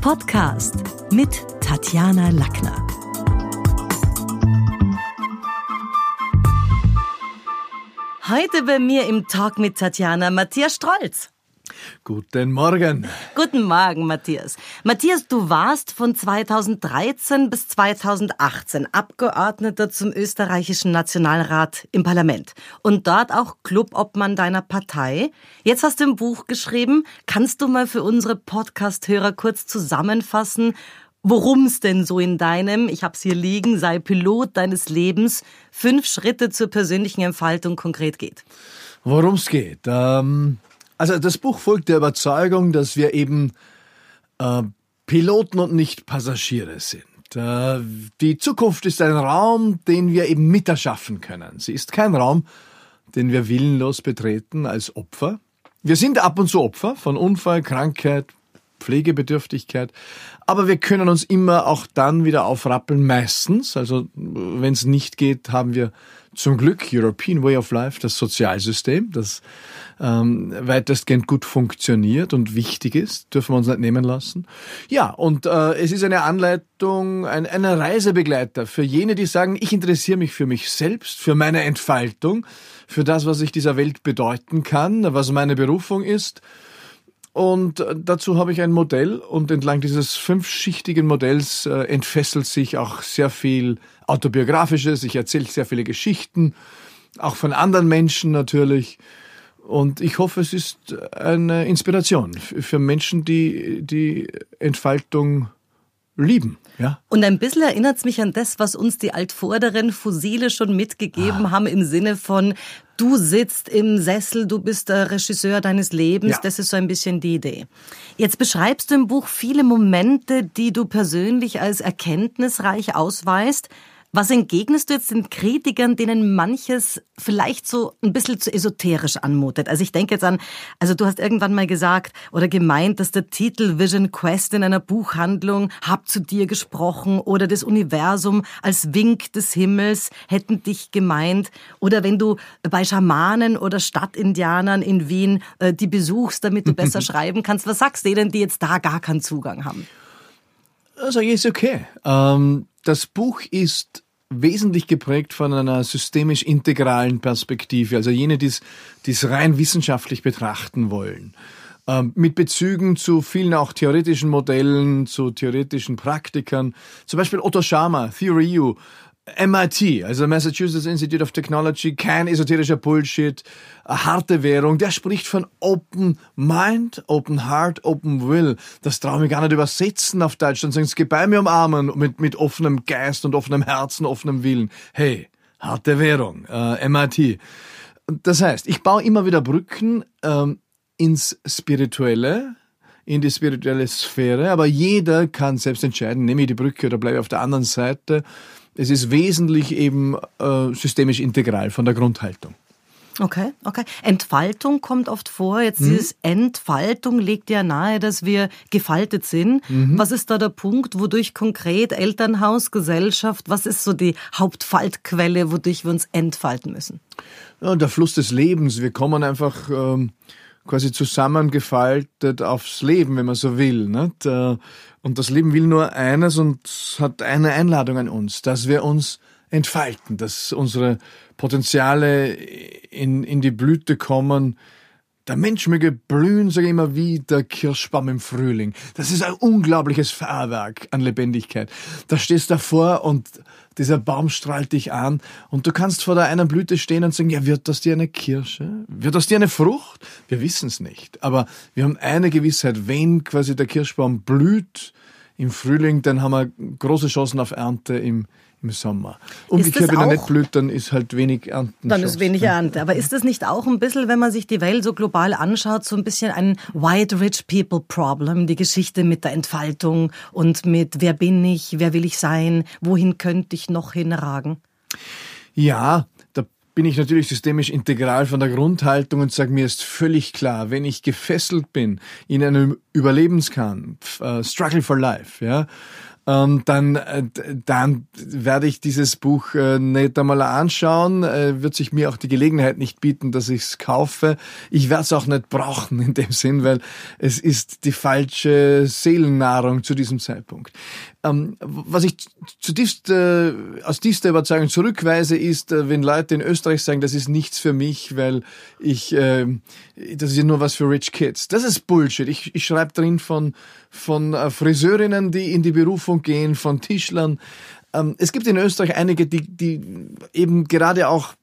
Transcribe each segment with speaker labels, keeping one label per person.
Speaker 1: Podcast mit Tatjana Lackner. Heute bei mir im Talk mit Tatjana Matthias Strolz.
Speaker 2: Guten Morgen.
Speaker 1: Guten Morgen, Matthias. Matthias, du warst von 2013 bis 2018 Abgeordneter zum österreichischen Nationalrat im Parlament und dort auch Clubobmann deiner Partei. Jetzt hast du ein Buch geschrieben. Kannst du mal für unsere Podcast-Hörer kurz zusammenfassen, worum es denn so in deinem, ich hab's hier liegen, sei Pilot deines Lebens, fünf Schritte zur persönlichen Entfaltung konkret geht?
Speaker 2: Worum es geht? Ähm also das Buch folgt der Überzeugung, dass wir eben äh, Piloten und nicht Passagiere sind. Äh, die Zukunft ist ein Raum, den wir eben miterschaffen können. Sie ist kein Raum, den wir willenlos betreten als Opfer. Wir sind ab und zu Opfer von Unfall, Krankheit, Pflegebedürftigkeit, aber wir können uns immer auch dann wieder aufrappeln, meistens. Also wenn es nicht geht, haben wir zum Glück European Way of Life, das Sozialsystem, das ähm, weitestgehend gut funktioniert und wichtig ist, dürfen wir uns nicht nehmen lassen. Ja, und äh, es ist eine Anleitung, ein, ein Reisebegleiter für jene, die sagen, ich interessiere mich für mich selbst, für meine Entfaltung, für das, was ich dieser Welt bedeuten kann, was meine Berufung ist. Und äh, dazu habe ich ein Modell und entlang dieses fünfschichtigen Modells äh, entfesselt sich auch sehr viel autobiografisches. Ich erzähle sehr viele Geschichten, auch von anderen Menschen natürlich. Und ich hoffe, es ist eine Inspiration für Menschen, die die Entfaltung lieben. Ja.
Speaker 1: Und ein bisschen erinnert es mich an das, was uns die altvorderen Fossile schon mitgegeben ah. haben im Sinne von, du sitzt im Sessel, du bist der Regisseur deines Lebens. Ja. Das ist so ein bisschen die Idee. Jetzt beschreibst du im Buch viele Momente, die du persönlich als erkenntnisreich ausweist. Was entgegnest du jetzt den Kritikern, denen manches vielleicht so ein bisschen zu esoterisch anmutet? Also ich denke jetzt an, also du hast irgendwann mal gesagt oder gemeint, dass der Titel Vision Quest in einer Buchhandlung Hab zu dir gesprochen oder das Universum als Wink des Himmels hätten dich gemeint. Oder wenn du bei Schamanen oder Stadtindianern in Wien äh, die besuchst, damit du besser schreiben kannst, was sagst du denen, die jetzt da gar keinen Zugang haben?
Speaker 2: Also ist okay. Ähm, das Buch ist wesentlich geprägt von einer systemisch integralen Perspektive, also jene, die es rein wissenschaftlich betrachten wollen. Ähm, mit Bezügen zu vielen auch theoretischen Modellen, zu theoretischen Praktikern. Zum Beispiel Otto Schama, Theory U, MIT, also Massachusetts Institute of Technology, kein esoterischer Bullshit, harte Währung, der spricht von Open Mind, Open Heart, Open Will. Das traue ich gar nicht übersetzen auf Deutsch, dann sagen sie, geh bei mir umarmen mit, mit offenem Geist und offenem Herzen, offenem Willen. Hey, harte Währung, äh, MIT. Das heißt, ich baue immer wieder Brücken ähm, ins Spirituelle, in die spirituelle Sphäre, aber jeder kann selbst entscheiden, nehme ich die Brücke oder bleibe ich auf der anderen Seite. Es ist wesentlich eben äh, systemisch integral von der Grundhaltung.
Speaker 1: Okay, okay. Entfaltung kommt oft vor. Jetzt mhm. dieses Entfaltung legt ja nahe, dass wir gefaltet sind. Mhm. Was ist da der Punkt, wodurch konkret Elternhaus, Gesellschaft, was ist so die Hauptfaltquelle, wodurch wir uns entfalten müssen?
Speaker 2: Ja, der Fluss des Lebens. Wir kommen einfach ähm, quasi zusammengefaltet aufs Leben, wenn man so will. Nicht? Äh, und das Leben will nur eines und hat eine Einladung an uns, dass wir uns entfalten, dass unsere Potenziale in, in die Blüte kommen, der Mensch möge blühen, sage ich immer, wie der Kirschbaum im Frühling. Das ist ein unglaubliches Feuerwerk an Lebendigkeit. Da stehst du davor und dieser Baum strahlt dich an und du kannst vor der einen Blüte stehen und sagen, ja, wird das dir eine Kirsche? Wird das dir eine Frucht? Wir wissen es nicht. Aber wir haben eine Gewissheit, wenn quasi der Kirschbaum blüht im Frühling, dann haben wir große Chancen auf Ernte im, im Sommer. Umgekehrt, wenn er nicht blüht, dann ist halt wenig Ernte.
Speaker 1: Dann ist wenig Ernte. Aber ist das nicht auch ein bisschen, wenn man sich die Welt so global anschaut, so ein bisschen ein White Rich People Problem, die Geschichte mit der Entfaltung und mit wer bin ich, wer will ich sein, wohin könnte ich noch hinragen?
Speaker 2: Ja, da bin ich natürlich systemisch integral von der Grundhaltung und sage mir ist völlig klar, wenn ich gefesselt bin in einem Überlebenskampf, uh, Struggle for Life, ja, ähm, dann, äh, dann werde ich dieses Buch äh, nicht einmal anschauen, äh, wird sich mir auch die Gelegenheit nicht bieten, dass ich es kaufe. Ich werde es auch nicht brauchen in dem Sinn, weil es ist die falsche Seelennahrung zu diesem Zeitpunkt. Ähm, was ich zutiefst äh, aus tiefster Überzeugung zurückweise, ist, äh, wenn Leute in Österreich sagen, das ist nichts für mich, weil ich, äh, das ist ja nur was für Rich Kids. Das ist Bullshit. Ich, ich schreibe drin von, von äh, Friseurinnen, die in die Berufung gehen, von Tischlern. Ähm, es gibt in Österreich einige, die, die eben gerade auch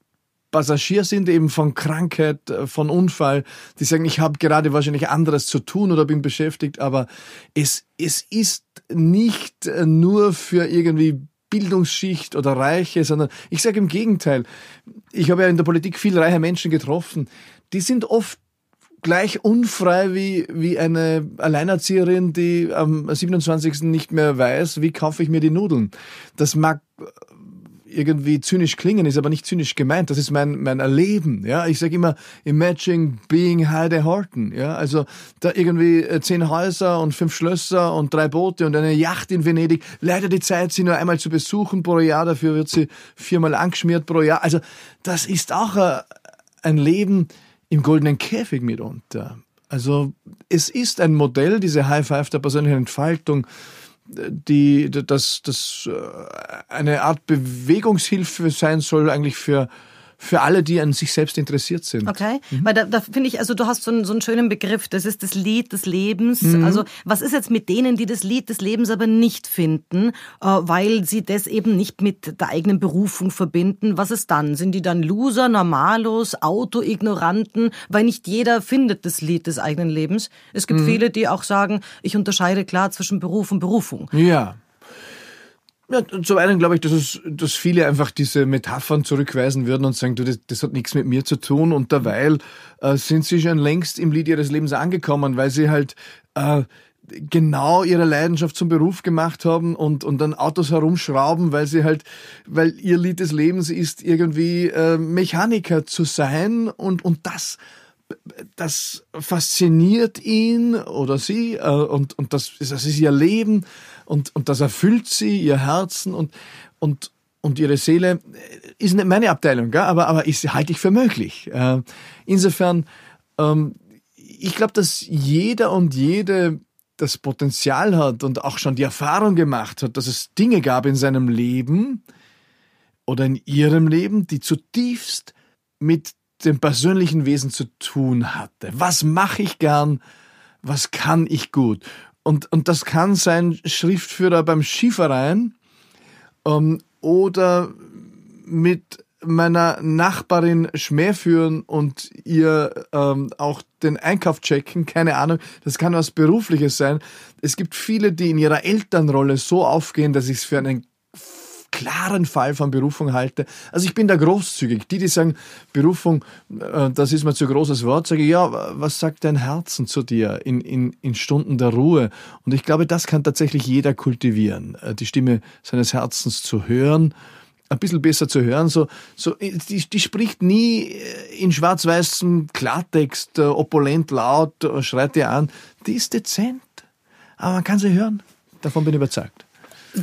Speaker 2: Passagier sind, eben von Krankheit, äh, von Unfall, die sagen, ich habe gerade wahrscheinlich anderes zu tun oder bin beschäftigt, aber es, es ist nicht äh, nur für irgendwie Bildungsschicht oder Reiche, sondern ich sage im Gegenteil, ich habe ja in der Politik viel reiche Menschen getroffen, die sind oft gleich unfrei wie, wie eine Alleinerzieherin, die am 27. nicht mehr weiß, wie kaufe ich mir die Nudeln. Das mag irgendwie zynisch klingen, ist aber nicht zynisch gemeint. Das ist mein, mein Erleben. Ja, ich sage immer, imagine being Heide Horton. Ja, also da irgendwie äh, zehn Häuser und fünf Schlösser und drei Boote und eine Yacht in Venedig. Leider die Zeit, sie nur einmal zu besuchen pro Jahr. Dafür wird sie viermal angeschmiert pro Jahr. Also das ist auch äh, ein Leben im goldenen Käfig mitunter. Also es ist ein Modell, diese High Five der persönlichen Entfaltung, die, das, das äh, eine Art Bewegungshilfe sein soll eigentlich für für alle, die an sich selbst interessiert sind.
Speaker 1: Okay, mhm. weil da, da finde ich, also du hast so einen, so einen schönen Begriff, das ist das Lied des Lebens. Mhm. Also was ist jetzt mit denen, die das Lied des Lebens aber nicht finden, äh, weil sie das eben nicht mit der eigenen Berufung verbinden? Was ist dann? Sind die dann Loser, Normalos, Autoignoranten? Weil nicht jeder findet das Lied des eigenen Lebens. Es gibt mhm. viele, die auch sagen, ich unterscheide klar zwischen Beruf und Berufung.
Speaker 2: Ja. Ja, zum einen glaube ich, dass, es, dass viele einfach diese Metaphern zurückweisen würden und sagen, du, das, das hat nichts mit mir zu tun. Und derweil äh, sind sie schon längst im Lied ihres Lebens angekommen, weil sie halt äh, genau ihre Leidenschaft zum Beruf gemacht haben und, und dann Autos herumschrauben, weil sie halt, weil ihr Lied des Lebens ist, irgendwie äh, Mechaniker zu sein und, und das das fasziniert ihn oder sie äh, und, und das, das ist ihr Leben und, und das erfüllt sie, ihr Herzen und, und, und ihre Seele ist nicht meine Abteilung, gell? aber, aber ist, halte ich für möglich. Äh, insofern, ähm, ich glaube, dass jeder und jede das Potenzial hat und auch schon die Erfahrung gemacht hat, dass es Dinge gab in seinem Leben oder in ihrem Leben, die zutiefst mit dem persönlichen Wesen zu tun hatte. Was mache ich gern? Was kann ich gut? Und, und das kann sein Schriftführer beim Skiverein ähm, oder mit meiner Nachbarin Schmäh führen und ihr ähm, auch den Einkauf checken, keine Ahnung, das kann was Berufliches sein. Es gibt viele, die in ihrer Elternrolle so aufgehen, dass ich es für einen klaren Fall von Berufung halte. Also ich bin da großzügig. Die, die sagen, Berufung, äh, das ist mir zu großes Wort, sage ich, ja, was sagt dein Herzen zu dir in, in, in Stunden der Ruhe? Und ich glaube, das kann tatsächlich jeder kultivieren, äh, die Stimme seines Herzens zu hören ein bisschen besser zu hören. So, so, die, die spricht nie in schwarz-weißem Klartext, äh, opulent laut, schreit ihr an. Die ist dezent. Aber man kann sie hören. Davon bin ich überzeugt.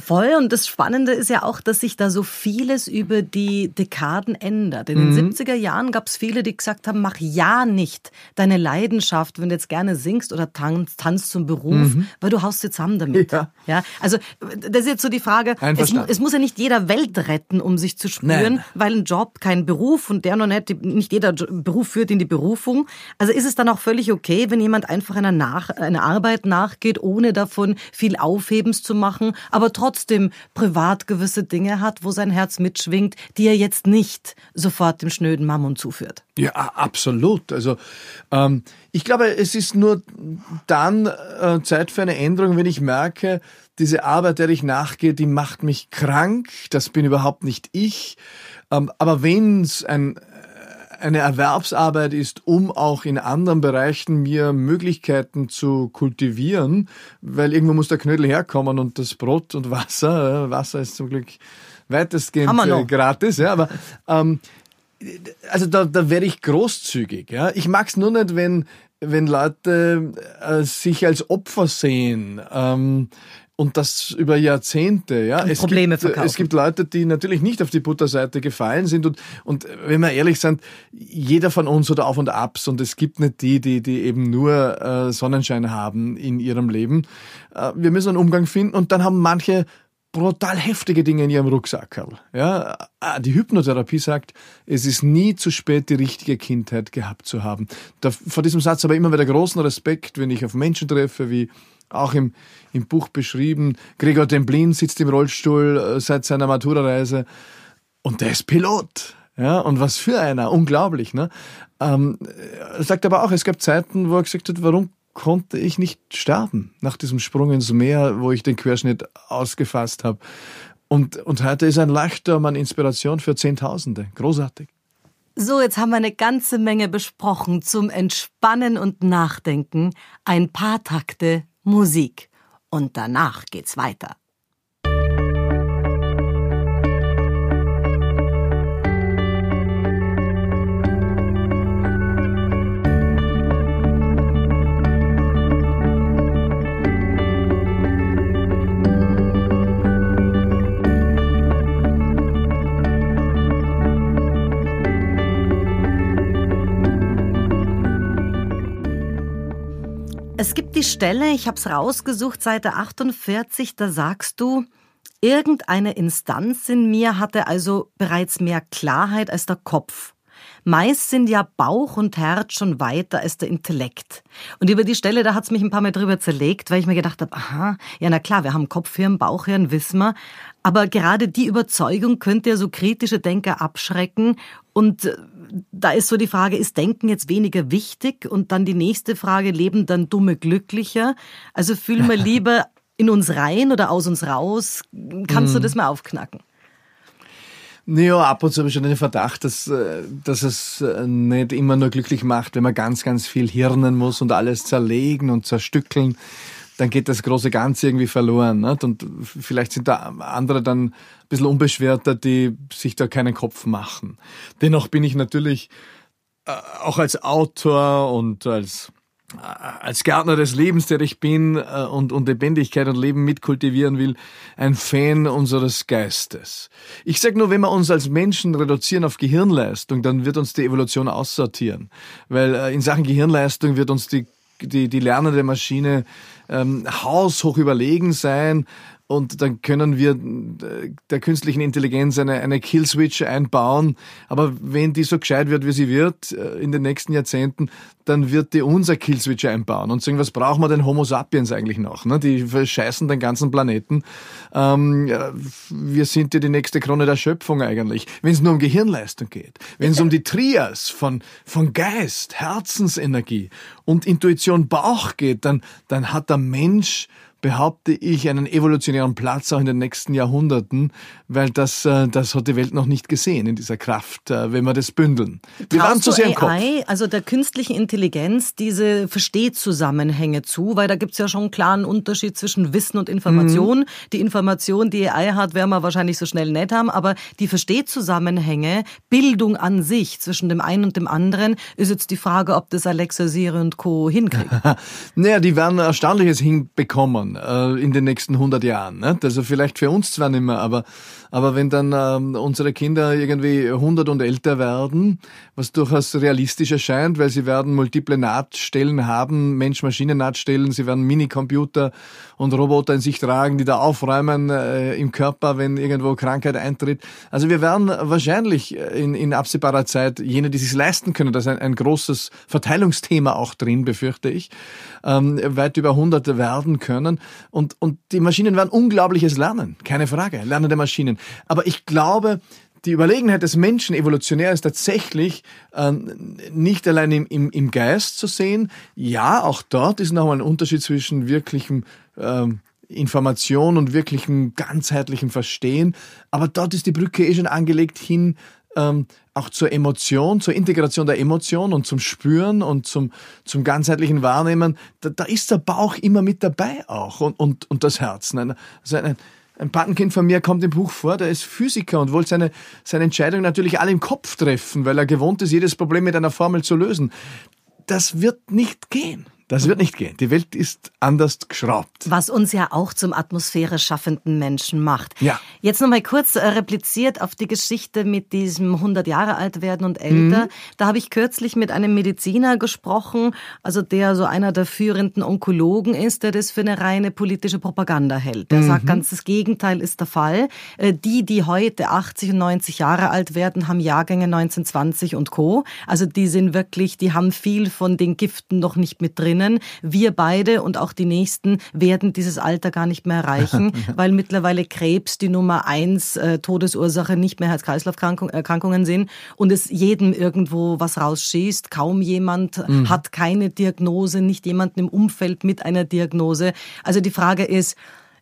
Speaker 1: Voll. Und das Spannende ist ja auch, dass sich da so vieles über die Dekaden ändert. In den 70er mhm. Jahren gab es viele, die gesagt haben, mach ja nicht deine Leidenschaft, wenn du jetzt gerne singst oder tanzt, tanzt zum Beruf, mhm. weil du haust jetzt zusammen damit. Ja. ja. Also das ist jetzt so die Frage, es, es, muss ja nicht jeder Welt retten, um sich zu spüren, Nein. weil ein Job kein Beruf und der noch nicht, nicht jeder Beruf führt in die Berufung. Also ist es dann auch völlig okay, wenn jemand einfach einer, nach, einer Arbeit nachgeht, ohne davon viel Aufhebens zu machen, aber trotzdem privat gewisse Dinge hat, wo sein Herz mitschwingt, die er jetzt nicht sofort dem schnöden Mammon zuführt.
Speaker 2: Ja, absolut. Also ähm, ich glaube, es ist nur dann äh, Zeit für eine Änderung, wenn ich merke, diese Arbeit, der ich nachgehe, die macht mich krank. Das bin überhaupt nicht ich. Ähm, aber wenn es ein eine Erwerbsarbeit ist, um auch in anderen Bereichen mir Möglichkeiten zu kultivieren, weil irgendwo muss der Knödel herkommen und das Brot und Wasser, Wasser ist zum Glück weitestgehend äh, gratis, ja, aber ähm, also da, da werde ich großzügig. Ja. Ich mag's nur nicht, wenn wenn Leute äh, sich als Opfer sehen. Ähm, und das über Jahrzehnte. Ja,
Speaker 1: es Probleme
Speaker 2: gibt,
Speaker 1: verkaufen.
Speaker 2: Es gibt Leute, die natürlich nicht auf die Butterseite gefallen sind und und wenn wir ehrlich sind, jeder von uns oder Auf und Abs und es gibt nicht die, die die eben nur äh, Sonnenschein haben in ihrem Leben. Äh, wir müssen einen Umgang finden und dann haben manche brutal heftige Dinge in ihrem Rucksack. Ja, äh, die Hypnotherapie sagt, es ist nie zu spät, die richtige Kindheit gehabt zu haben. Da, vor diesem Satz aber immer wieder großen Respekt, wenn ich auf Menschen treffe, wie auch im, im Buch beschrieben. Gregor Demblin sitzt im Rollstuhl äh, seit seiner Maturareise und der ist Pilot. Ja, und was für einer, unglaublich. Ne? Ähm, er sagt aber auch, es gab Zeiten, wo er gesagt hat, warum konnte ich nicht sterben nach diesem Sprung ins Meer, wo ich den Querschnitt ausgefasst habe. Und, und heute ist ein Leuchtturm an Inspiration für Zehntausende. Großartig.
Speaker 1: So, jetzt haben wir eine ganze Menge besprochen zum Entspannen und Nachdenken. Ein paar Takte Musik. Und danach geht's weiter. Es gibt die Stelle, ich habe es rausgesucht, Seite 48, da sagst du, irgendeine Instanz in mir hatte also bereits mehr Klarheit als der Kopf. Meist sind ja Bauch und Herz schon weiter als der Intellekt. Und über die Stelle, da hat's mich ein paar Mal drüber zerlegt, weil ich mir gedacht habe, aha, ja na klar, wir haben Kopfhirn, Bauchhirn, wissen wir. Aber gerade die Überzeugung könnte ja so kritische Denker abschrecken und äh, da ist so die Frage, ist Denken jetzt weniger wichtig? Und dann die nächste Frage, leben dann Dumme glücklicher? Also fühlen wir lieber in uns rein oder aus uns raus? Kannst du mhm. das mal aufknacken?
Speaker 2: Naja, ab und zu habe ich schon den Verdacht, dass, äh, dass es äh, nicht immer nur glücklich macht, wenn man ganz, ganz viel hirnen muss und alles zerlegen und zerstückeln. Dann geht das große Ganze irgendwie verloren. Nicht? Und vielleicht sind da andere dann bisschen unbeschwerter, die sich da keinen Kopf machen. Dennoch bin ich natürlich äh, auch als Autor und als äh, als Gärtner des Lebens, der ich bin äh, und, und Lebendigkeit und Leben mitkultivieren will, ein Fan unseres Geistes. Ich sage nur, wenn wir uns als Menschen reduzieren auf Gehirnleistung, dann wird uns die Evolution aussortieren. Weil äh, in Sachen Gehirnleistung wird uns die, die, die lernende Maschine ähm, haushoch überlegen sein und dann können wir äh, der künstlichen Intelligenz eine, eine Killswitch einbauen. Aber wenn die so gescheit wird, wie sie wird äh, in den nächsten Jahrzehnten, dann wird die unser Killswitch einbauen und sagen, was brauchen wir denn Homo sapiens eigentlich noch? Ne? Die verscheißen den ganzen Planeten. Ähm, wir sind ja die nächste Krone der Schöpfung eigentlich. Wenn es nur um Gehirnleistung geht, wenn es um die Trias von, von Geist, Herzensenergie und Intuition Bauch geht, dann, dann hat der Mensch behaupte ich, einen evolutionären Platz auch in den nächsten Jahrhunderten, weil das, äh, das hat die Welt noch nicht gesehen in dieser Kraft, äh, wenn wir das bündeln.
Speaker 1: Wir waren zu sehr im Kopf. Also der künstlichen Intelligenz, diese Verstehzusammenhänge zu, weil da gibt's ja schon einen klaren Unterschied zwischen Wissen und Information. Mhm. Die Information, die AI hat, werden wir wahrscheinlich so schnell nicht haben, aber die Verstehzusammenhänge, Bildung an sich zwischen dem einen und dem anderen, ist jetzt die Frage, ob das Alexa, Siri und Co. hinkriegen.
Speaker 2: naja, die werden Erstaunliches hinbekommen äh, in den nächsten 100 Jahren. Ne? Also vielleicht für uns zwar nicht mehr, aber aber wenn dann ähm, unsere Kinder irgendwie 100 und älter werden, was durchaus realistisch erscheint, weil sie werden multiple Nahtstellen haben, Mensch-Maschinen-Nahtstellen, sie werden Minicomputer und Roboter in sich tragen, die da aufräumen äh, im Körper, wenn irgendwo Krankheit eintritt. Also wir werden wahrscheinlich in, in absehbarer Zeit jene, die sich leisten können, da ist ein, ein großes Verteilungsthema auch drin, befürchte ich, ähm, weit über 100 werden können. Und, und die Maschinen werden Unglaubliches lernen, keine Frage, lernende Maschinen. Aber ich glaube, die Überlegenheit des Menschen evolutionär ist tatsächlich ähm, nicht allein im, im, im Geist zu sehen. Ja, auch dort ist nochmal ein Unterschied zwischen wirklichem ähm, Information und wirklichem ganzheitlichem Verstehen. Aber dort ist die Brücke eh schon angelegt hin ähm, auch zur Emotion, zur Integration der Emotion und zum Spüren und zum, zum ganzheitlichen Wahrnehmen. Da, da ist der Bauch immer mit dabei auch und, und, und das Herz. Also ein, ein Patenkind von mir kommt im Buch vor, der ist Physiker und wollte seine, seine Entscheidung natürlich alle im Kopf treffen, weil er gewohnt ist, jedes Problem mit einer Formel zu lösen. Das wird nicht gehen. Das wird nicht gehen. Die Welt ist anders geschraubt.
Speaker 1: Was uns ja auch zum Atmosphäre schaffenden Menschen macht.
Speaker 2: Ja.
Speaker 1: Jetzt nochmal kurz äh, repliziert auf die Geschichte mit diesem 100 Jahre alt werden und älter. Mhm. Da habe ich kürzlich mit einem Mediziner gesprochen, also der so einer der führenden Onkologen ist, der das für eine reine politische Propaganda hält. Der mhm. sagt ganz, das Gegenteil ist der Fall. Äh, die, die heute 80 und 90 Jahre alt werden, haben Jahrgänge 1920 und Co. Also die sind wirklich, die haben viel von den Giften noch nicht mit drin drinnen. Wir beide und auch die Nächsten werden dieses Alter gar nicht mehr erreichen, weil mittlerweile Krebs die Nummer eins äh, Todesursache nicht mehr Herz-Kreislauf-Erkrankungen sind und es jedem irgendwo was rausschießt. Kaum jemand mhm. hat keine Diagnose, nicht jemanden im Umfeld mit einer Diagnose. Also die Frage ist,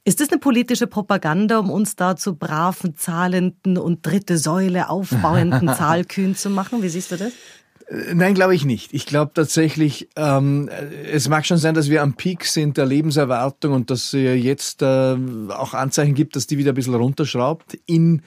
Speaker 1: ist das eine politische Propaganda, um uns da zu braven, zahlenden und dritte Säule aufbauenden Zahlkühn zu machen? Wie siehst du das?
Speaker 2: Äh, nein, glaube ich nicht. Ich glaube tatsächlich, ähm, es mag schon sein, dass wir am Peak sind der Lebenserwartung und dass es jetzt äh, auch Anzeichen gibt, dass die wieder ein bisschen runterschraubt. In,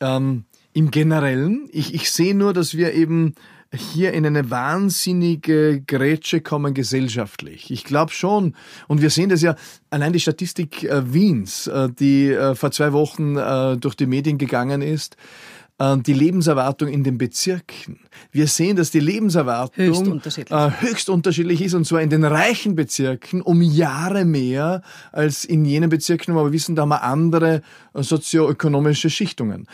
Speaker 2: ähm, Im Generellen, ich, ich sehe nur, dass wir eben hier in eine wahnsinnige Grätsche kommen gesellschaftlich. Ich glaube schon, und wir sehen das ja, allein die Statistik äh, Wiens, äh, die äh, vor zwei Wochen äh, durch die Medien gegangen ist, äh, die Lebenserwartung in den Bezirken. Wir sehen, dass die Lebenserwartung
Speaker 1: höchst unterschiedlich.
Speaker 2: Äh, höchst unterschiedlich ist und zwar in den reichen Bezirken um Jahre mehr als in jenen Bezirken, wo wir wissen, da haben wir andere sozioökonomische Schichtungen.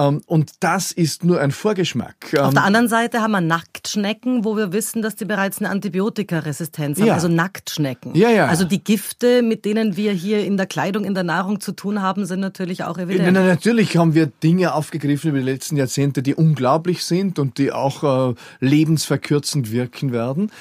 Speaker 2: Ähm, und das ist nur ein Vorgeschmack.
Speaker 1: Auf der ähm, anderen Seite haben wir Nacktschnecken, wo wir wissen, dass die bereits eine Antibiotikaresistenz haben, ja. also Nacktschnecken.
Speaker 2: Ja, ja.
Speaker 1: Also die Gifte, mit denen wir hier in der Kleidung, in der Nahrung zu tun haben, sind natürlich auch evident.
Speaker 2: Na, natürlich haben wir Dinge aufgegriffen über die letzten Jahrzehnte, die unglaublich sind und die auch äh, lebensverkürzend wirken werden.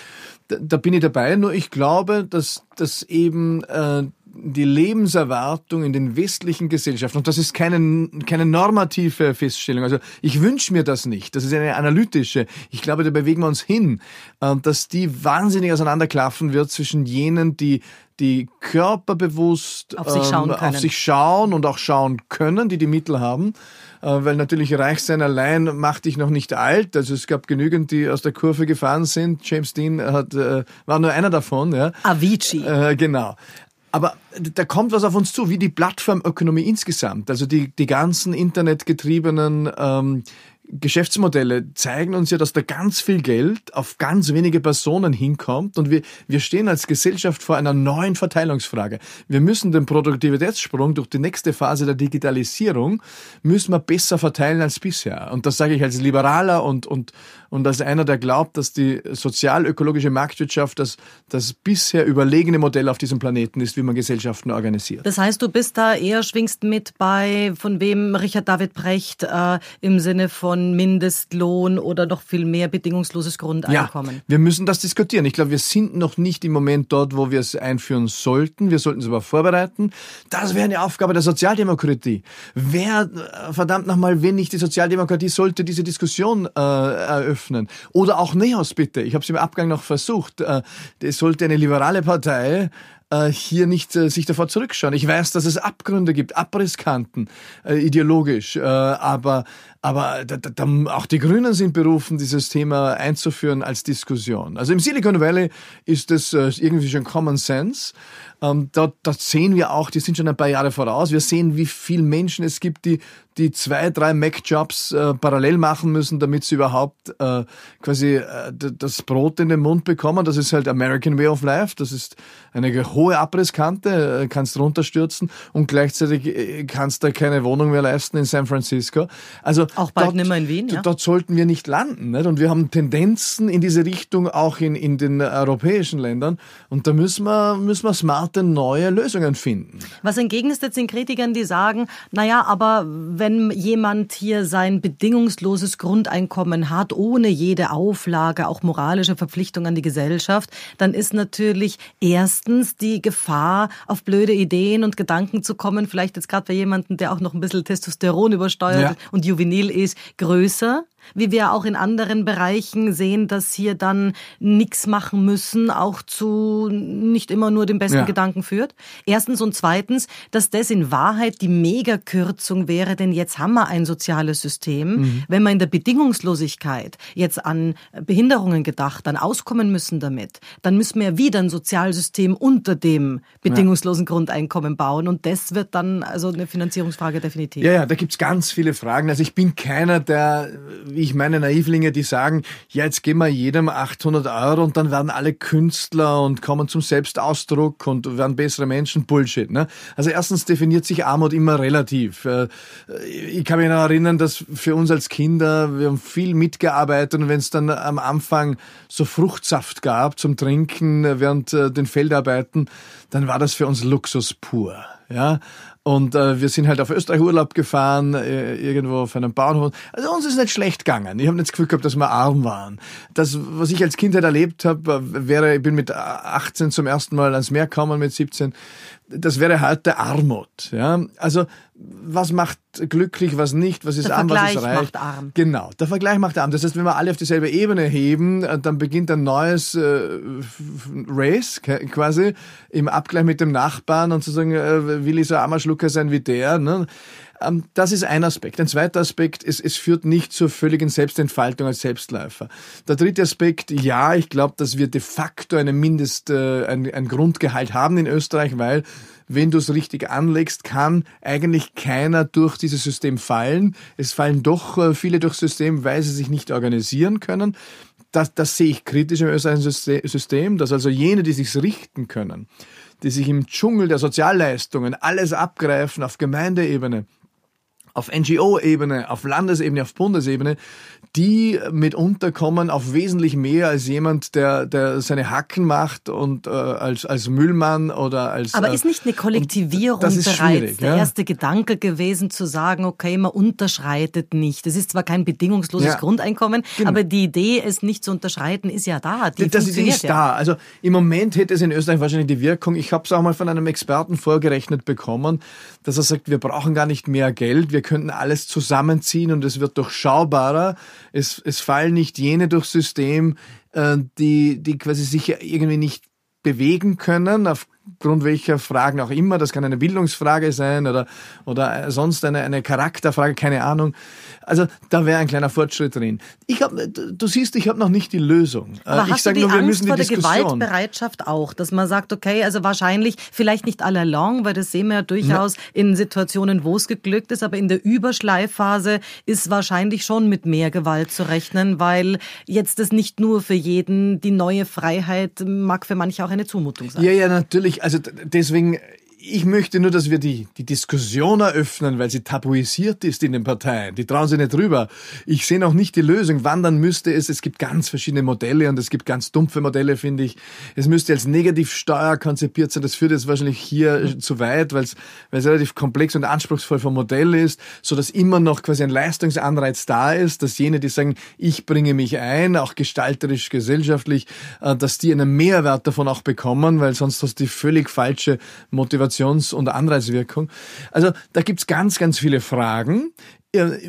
Speaker 2: Da, da, bin ich dabei, nur ich glaube, dass, dass eben äh, die Lebenserwartung in den westlichen Gesellschaften, und das ist keine, keine normative Feststellung, also ich wünsche mir das nicht, das ist eine analytische, ich glaube, da bewegen wir uns hin, äh, dass die wahnsinnig auseinanderklaffen wird zwischen jenen, die die körperbewusst
Speaker 1: auf sich schauen, ähm,
Speaker 2: auf sich schauen und auch schauen können, die die Mittel haben, äh, weil natürlich reich sein allein macht dich noch nicht alt. Also es gab genügend, die aus der Kurve gefahren sind. James Dean hat, äh, war nur einer davon. Ja.
Speaker 1: Avicii.
Speaker 2: Äh, genau. Aber da kommt was auf uns zu, wie die Plattformökonomie insgesamt. Also die, die ganzen internetgetriebenen ähm, Geschäftsmodelle zeigen uns ja, dass da ganz viel Geld auf ganz wenige Personen hinkommt und wir, wir stehen als Gesellschaft vor einer neuen Verteilungsfrage. Wir müssen den Produktivitätssprung durch die nächste Phase der Digitalisierung müssen wir besser verteilen als bisher. Und das sage ich als Liberaler und, und, und als einer, der glaubt, dass die sozial-ökologische Marktwirtschaft das, das bisher überlegene Modell auf diesem Planeten ist, wie man Gesellschaften organisiert.
Speaker 1: Das heißt, du bist da eher schwingst mit bei, von wem Richard David Brecht äh, im Sinne von Mindestlohn oder noch viel mehr bedingungsloses Grundeinkommen?
Speaker 2: Ja, wir müssen das diskutieren. Ich glaube, wir sind noch nicht im Moment dort, wo wir es einführen sollten. Wir sollten es aber vorbereiten. Das wäre eine Aufgabe der Sozialdemokratie. Wer, äh, verdammt nochmal, wenn nicht die Sozialdemokratie, sollte diese Diskussion äh, eröffnen öffnen. Oder auch Neos bitte. Ich habe es im Abgang noch versucht. Äh, es sollte eine liberale Partei äh, hier nicht äh, sich davor zurückschauen. Ich weiß, dass es Abgründe gibt, Abrisskanten, äh, ideologisch, äh, aber aber da, da, auch die Grünen sind berufen, dieses Thema einzuführen als Diskussion. Also im Silicon Valley ist das äh, irgendwie schon Common Sense. Ähm, da, da sehen wir auch, die sind schon ein paar Jahre voraus. Wir sehen, wie viele Menschen es gibt, die die zwei, drei Mac-Jobs äh, parallel machen müssen, damit sie überhaupt äh, quasi äh, das Brot in den Mund bekommen. Das ist halt American Way of Life. Das ist eine hohe Abrisskante, äh, kannst runterstürzen und gleichzeitig äh, kannst du keine Wohnung mehr leisten in San Francisco. Also
Speaker 1: auch bald dort, nicht mehr in Wien. Ja?
Speaker 2: Dort sollten wir nicht landen. Nicht? Und wir haben Tendenzen in diese Richtung auch in, in den europäischen Ländern. Und da müssen wir, müssen wir smarte neue Lösungen finden.
Speaker 1: Was entgegenst jetzt den Kritikern, die sagen, naja, aber wenn jemand hier sein bedingungsloses Grundeinkommen hat, ohne jede Auflage, auch moralische Verpflichtung an die Gesellschaft, dann ist natürlich erstens die Gefahr, auf blöde Ideen und Gedanken zu kommen, vielleicht jetzt gerade bei jemandem, der auch noch ein bisschen Testosteron übersteuert ja. und juvenil ist, größer wie wir auch in anderen Bereichen sehen, dass hier dann nichts machen müssen, auch zu nicht immer nur dem besten ja. Gedanken führt. Erstens und zweitens, dass das in Wahrheit die Megakürzung wäre, denn jetzt haben wir ein soziales System. Mhm. Wenn man in der Bedingungslosigkeit jetzt an Behinderungen gedacht, dann auskommen müssen damit, dann müssen wir wieder ein Sozialsystem unter dem bedingungslosen ja. Grundeinkommen bauen und das wird dann also eine Finanzierungsfrage definitiv.
Speaker 2: Ja, ja, da gibt's ganz viele Fragen. Also ich bin keiner, der ich meine Naivlinge, die sagen, ja, jetzt geben wir jedem 800 Euro und dann werden alle Künstler und kommen zum Selbstausdruck und werden bessere Menschen. Bullshit. Ne? Also erstens definiert sich Armut immer relativ. Äh, ich kann mich noch erinnern, dass für uns als Kinder, wir haben viel mitgearbeitet und wenn es dann am Anfang so Fruchtsaft gab zum Trinken während äh, den Feldarbeiten, dann war das für uns Luxus pur. Ja, und äh, wir sind halt auf Österreich Urlaub gefahren, äh, irgendwo auf einem Bauernhof. Also uns ist nicht schlecht gegangen. Ich habe nicht das Gefühl gehabt, dass wir arm waren. Das, was ich als Kindheit erlebt habe, äh, wäre, ich bin mit 18 zum ersten Mal ans Meer gekommen, mit 17 das wäre heute Armut. Ja? Also was macht glücklich, was nicht, was ist
Speaker 1: der
Speaker 2: arm,
Speaker 1: Vergleich
Speaker 2: was ist reich.
Speaker 1: Macht arm.
Speaker 2: Genau, der Vergleich macht arm. Das heißt, wenn wir alle auf dieselbe Ebene heben, äh, dann beginnt ein neues äh, Race quasi im Abgleich mit dem Nachbarn und zu sagen, äh, will ich so armer Schlucker sein wie der. Ne? Ähm, das ist ein Aspekt. Ein zweiter Aspekt ist, es führt nicht zur völligen Selbstentfaltung als Selbstläufer. Der dritte Aspekt, ja, ich glaube, dass wir de facto eine Mindest, äh, ein, ein Grundgehalt haben in Österreich, weil wenn du es richtig anlegst, kann eigentlich keiner durch dieses System fallen. Es fallen doch äh, viele durchs System, weil sie sich nicht organisieren können. Das, das sehe ich kritisch im österreichischen System, dass also jene, die sich richten können, die sich im Dschungel der Sozialleistungen alles abgreifen auf Gemeindeebene, auf NGO-Ebene, auf Landesebene, auf Bundesebene, die mitunter kommen auf wesentlich mehr als jemand, der, der seine Hacken macht und äh, als, als Müllmann oder als.
Speaker 1: Aber äh, ist nicht eine Kollektivierung bereits der ja? erste Gedanke gewesen, zu sagen, okay, man unterschreitet nicht. Es ist zwar kein bedingungsloses ja, Grundeinkommen, genau. aber die Idee, es nicht zu unterschreiten, ist ja da.
Speaker 2: Die das ist, ist da. Also im Moment hätte es in Österreich wahrscheinlich die Wirkung, ich habe es auch mal von einem Experten vorgerechnet bekommen, dass er sagt, wir brauchen gar nicht mehr Geld, wir könnten alles zusammenziehen und es wird durchschaubarer. Es, es fallen nicht jene durchs System, äh, die, die quasi sich irgendwie nicht bewegen können, aufgrund welcher Fragen auch immer. Das kann eine Bildungsfrage sein oder, oder sonst eine, eine Charakterfrage, keine Ahnung. Also da wäre ein kleiner Fortschritt drin. Ich hab, du siehst, ich habe noch nicht die Lösung.
Speaker 1: Aber
Speaker 2: ich
Speaker 1: hast du die nur, wir Angst müssen vor der Gewaltbereitschaft auch, dass man sagt, okay, also wahrscheinlich vielleicht nicht all along, weil das sehen wir ja durchaus Na. in Situationen, wo es geglückt ist, aber in der Überschleifphase ist wahrscheinlich schon mit mehr Gewalt zu rechnen, weil jetzt das nicht nur für jeden die neue Freiheit mag für manche auch eine Zumutung sein.
Speaker 2: Ja, ja, natürlich. Also deswegen ich möchte nur, dass wir die, die Diskussion eröffnen, weil sie tabuisiert ist in den Parteien. Die trauen sich nicht drüber. Ich sehe noch nicht die Lösung. Wann dann müsste es, es gibt ganz verschiedene Modelle und es gibt ganz dumpfe Modelle, finde ich. Es müsste als Negativsteuer konzipiert sein. Das führt jetzt wahrscheinlich hier mhm. zu weit, weil es, weil es relativ komplex und anspruchsvoll vom Modell ist, so dass immer noch quasi ein Leistungsanreiz da ist, dass jene, die sagen, ich bringe mich ein, auch gestalterisch, gesellschaftlich, äh, dass die einen Mehrwert davon auch bekommen, weil sonst hast du die völlig falsche Motivation Motivations- und Anreizwirkung. Also da gibt's ganz, ganz viele Fragen.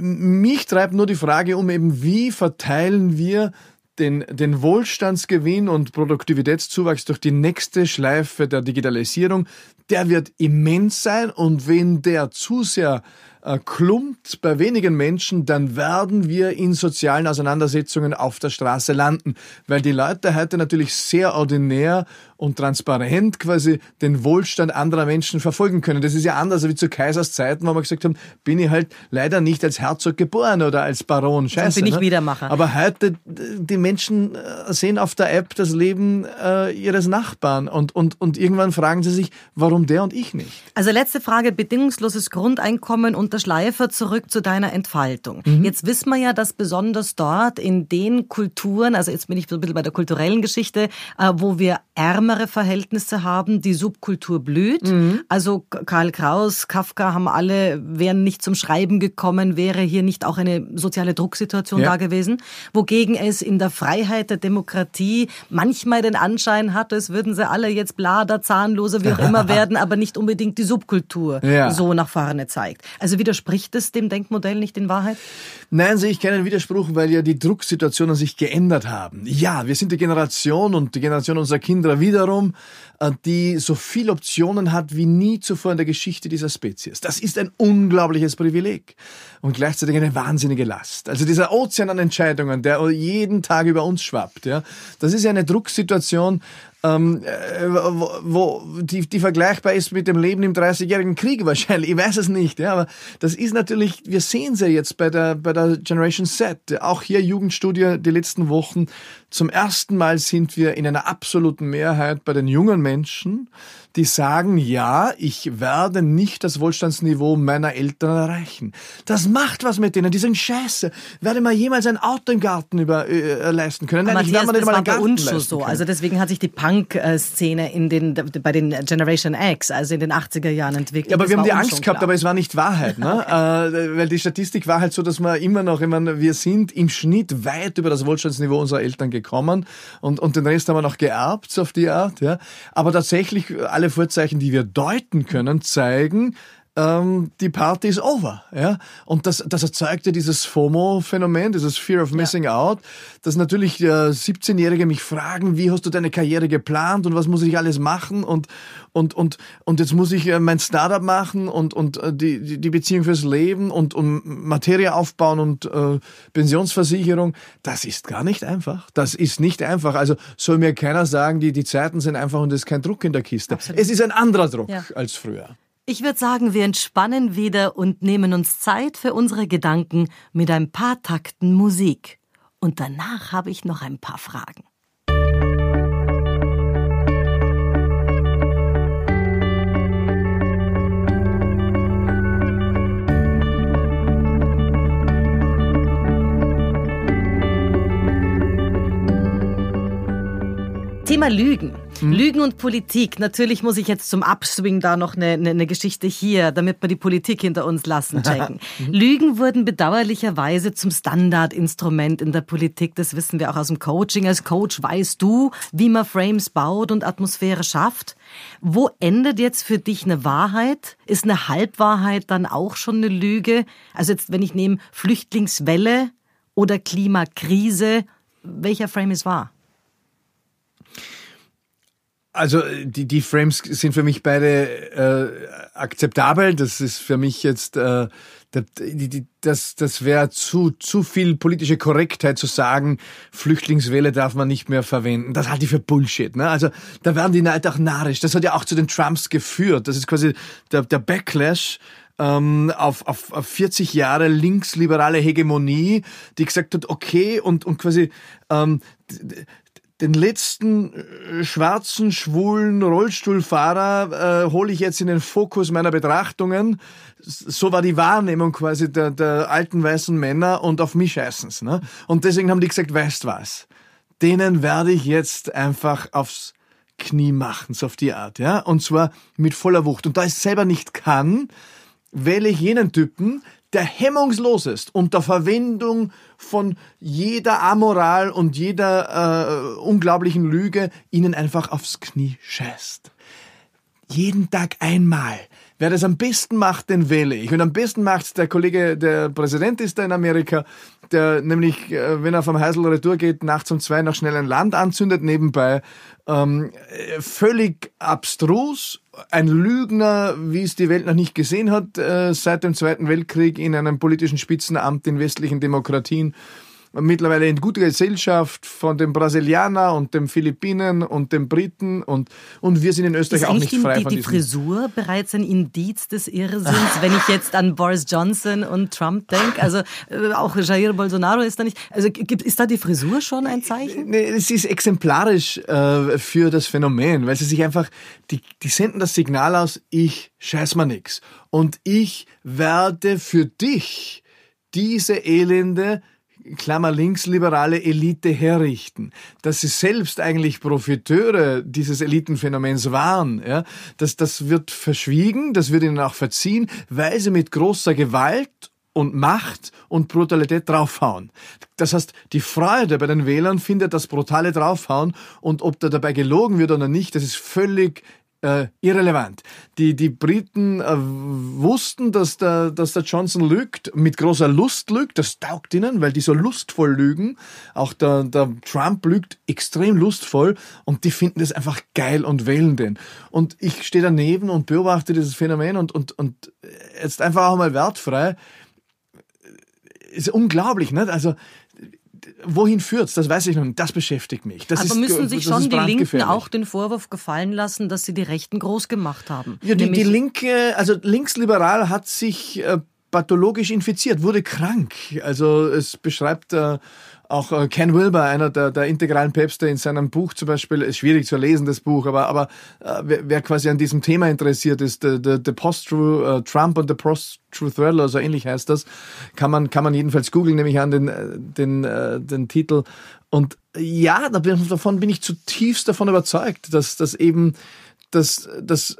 Speaker 2: Mich treibt nur die Frage um eben, wie verteilen wir den, den Wohlstandsgewinn und Produktivitätszuwachs durch die nächste Schleife der Digitalisierung, der wird immens sein und wenn der zu sehr äh, klumpt bei wenigen Menschen, dann werden wir in sozialen Auseinandersetzungen auf der Straße landen, weil die Leute heute natürlich sehr ordinär und transparent quasi den Wohlstand anderer Menschen verfolgen können. Das ist ja anders wie zu Kaisers Zeiten, wo wir gesagt haben, bin ich halt leider nicht als Herzog geboren oder als Baron. Scheiße.
Speaker 1: bin ich ne? Wiedermacher.
Speaker 2: Aber heute, die Menschen äh, sehen auf der App das Leben äh, ihres Nachbarn und, und, und irgendwann fragen sie sich, warum der und ich nicht?
Speaker 1: Also letzte Frage, bedingungsloses Grundeinkommen und der Schleifer zurück zu deiner Entfaltung. Mhm. Jetzt wissen wir ja, dass besonders dort in den Kulturen, also jetzt bin ich so ein bisschen bei der kulturellen Geschichte, äh, wo wir ärmer ärmere Verhältnisse haben, die Subkultur blüht. Mhm. Also Karl Kraus, Kafka haben alle, wären nicht zum Schreiben gekommen, wäre hier nicht auch eine soziale Drucksituation ja. da gewesen. Wogegen es in der Freiheit der Demokratie manchmal den Anschein hat, als würden sie alle jetzt blader, zahnloser, wie auch immer werden, aber nicht unbedingt die Subkultur ja. so nach vorne zeigt. Also widerspricht es dem Denkmodell nicht in Wahrheit?
Speaker 2: Nein, sehe ich keinen Widerspruch, weil ja die Drucksituationen sich geändert haben. Ja, wir sind die Generation und die Generation unserer Kinder wiederum, äh, die so viele Optionen hat wie nie zuvor in der Geschichte dieser Spezies. Das ist ein unglaubliches Privileg und gleichzeitig eine wahnsinnige Last. Also dieser Ozean an Entscheidungen, der jeden Tag über uns schwappt, ja, das ist ja eine Drucksituation, ähm, äh, wo, wo die, die vergleichbar ist mit dem Leben im 30-jährigen Krieg wahrscheinlich. Ich weiß es nicht, ja, aber das ist natürlich, wir sehen es ja jetzt bei der, bei der Generation Z. Auch hier Jugendstudie die letzten Wochen. Zum ersten Mal sind wir in einer absoluten Mehrheit bei den jungen Menschen, die sagen, ja, ich werde nicht das Wohlstandsniveau meiner Eltern erreichen. Das macht was mit denen, die sind scheiße. Werde mal jemals ein Auto im Garten über, äh, leisten können?
Speaker 1: Nein, Matthias, ich werde mal nicht mal einen Garten schon so. Also deswegen hat sich die Punk-Szene in den, bei den Generation X, also in den 80er Jahren entwickelt.
Speaker 2: Ja, aber das wir haben die Angst gehabt, aber es war nicht Wahrheit, ne? äh, weil die Statistik war halt so, dass wir immer noch, ich meine, wir sind im Schnitt weit über das Wohlstandsniveau unserer Eltern gekommen und, und den Rest haben wir noch geerbt, so auf die Art, ja. Aber tatsächlich, alle Vorzeichen, die wir deuten können, zeigen, ähm, die Party ist over. Ja? Und das, das erzeugt ja dieses FOMO-Phänomen, dieses Fear of Missing ja. Out, dass natürlich äh, 17-Jährige mich fragen, wie hast du deine Karriere geplant und was muss ich alles machen und, und, und, und jetzt muss ich äh, mein Startup machen und, und äh, die, die Beziehung fürs Leben und, und Materie aufbauen und äh, Pensionsversicherung. Das ist gar nicht einfach. Das ist nicht einfach. Also soll mir keiner sagen, die, die Zeiten sind einfach und es ist kein Druck in der Kiste. Absolut. Es ist ein anderer Druck ja. als früher.
Speaker 1: Ich würde sagen, wir entspannen wieder und nehmen uns Zeit für unsere Gedanken mit ein paar Takten Musik. Und danach habe ich noch ein paar Fragen. Thema Lügen. Mhm. Lügen und Politik. Natürlich muss ich jetzt zum Upswing da noch eine, eine, eine Geschichte hier, damit wir die Politik hinter uns lassen, checken. mhm. Lügen wurden bedauerlicherweise zum Standardinstrument in der Politik. Das wissen wir auch aus dem Coaching. Als Coach weißt du, wie man Frames baut und Atmosphäre schafft. Wo endet jetzt für dich eine Wahrheit? Ist eine Halbwahrheit dann auch schon eine Lüge? Also jetzt, wenn ich nehme Flüchtlingswelle oder Klimakrise, welcher Frame ist wahr?
Speaker 2: Also die, die Frames sind für mich beide äh, akzeptabel. Das ist für mich jetzt, äh, das, das, das wäre zu, zu viel politische Korrektheit zu sagen, Flüchtlingswelle darf man nicht mehr verwenden. Das halte ich für Bullshit. Ne? Also da werden die Leute auch narrisch. Das hat ja auch zu den Trumps geführt. Das ist quasi der, der Backlash ähm, auf, auf, auf 40 Jahre linksliberale Hegemonie, die gesagt hat, okay, und, und quasi ähm, den letzten äh, schwarzen, schwulen Rollstuhlfahrer äh, hole ich jetzt in den Fokus meiner Betrachtungen. So war die Wahrnehmung quasi der, der alten weißen Männer und auf mich scheißen's. Ne? Und deswegen haben die gesagt, weißt was, denen werde ich jetzt einfach aufs Knie machen, so auf die Art. ja, Und zwar mit voller Wucht. Und da ich selber nicht kann, wähle ich jenen Typen, der hemmungslos ist unter Verwendung von jeder Amoral und jeder äh, unglaublichen Lüge ihnen einfach aufs Knie scheißt. Jeden Tag einmal. Wer das am besten macht, den wähle ich. Und am besten macht's der Kollege, der Präsident ist da in Amerika, der nämlich, äh, wenn er vom Heisel Retour geht, nachts um zwei noch schnell ein Land anzündet nebenbei. Ähm, völlig abstrus, ein Lügner, wie es die Welt noch nicht gesehen hat, äh, seit dem Zweiten Weltkrieg in einem politischen Spitzenamt in westlichen Demokratien mittlerweile in guter Gesellschaft von dem Brasilianer und dem Philippinen und dem Briten und, und wir sind in Österreich
Speaker 1: ist
Speaker 2: auch nicht frei
Speaker 1: die,
Speaker 2: von
Speaker 1: die Frisur bereits ein Indiz des Irrsinns, wenn ich jetzt an Boris Johnson und Trump denke? Also äh, auch Jair Bolsonaro ist da nicht. Also gibt, ist da die Frisur schon ein Zeichen?
Speaker 2: Nee, es ist exemplarisch äh, für das Phänomen, weil sie sich einfach, die, die senden das Signal aus, ich scheiß mal nix. Und ich werde für dich diese Elende Klammer linksliberale Elite herrichten, dass sie selbst eigentlich Profiteure dieses Elitenphänomens waren, ja, das, das wird verschwiegen, das wird ihnen auch verziehen, weil sie mit großer Gewalt und Macht und Brutalität draufhauen. Das heißt, die Freude bei den Wählern findet das brutale Draufhauen und ob da dabei gelogen wird oder nicht, das ist völlig äh, irrelevant. Die, die Briten äh, wussten, dass der, dass der Johnson lügt, mit großer Lust lügt, das taugt ihnen, weil die so lustvoll lügen. Auch der, der Trump lügt extrem lustvoll und die finden das einfach geil und wählen den. Und ich stehe daneben und beobachte dieses Phänomen und, und, und jetzt einfach auch mal wertfrei. Ist unglaublich, nicht? Also, wohin führt's? Das weiß ich noch nicht. Das beschäftigt mich. Das
Speaker 1: Aber
Speaker 2: ist,
Speaker 1: müssen sich schon die Linken auch den Vorwurf gefallen lassen, dass sie die Rechten groß gemacht haben?
Speaker 2: Ja, die, die Linke, also linksliberal hat sich äh, pathologisch infiziert, wurde krank. Also es beschreibt äh, auch äh, Ken Wilber, einer der, der integralen Päpste, in seinem Buch zum Beispiel, ist schwierig zu lesen, das Buch, aber, aber äh, wer, wer quasi an diesem Thema interessiert ist, the, the, the Post-True uh, Trump und the Post-True Thriller, so ähnlich heißt das, kann man, kann man jedenfalls googeln, nehme ich an, den, den, äh, den Titel. Und ja, davon bin ich zutiefst davon überzeugt, dass, dass eben, dass, dass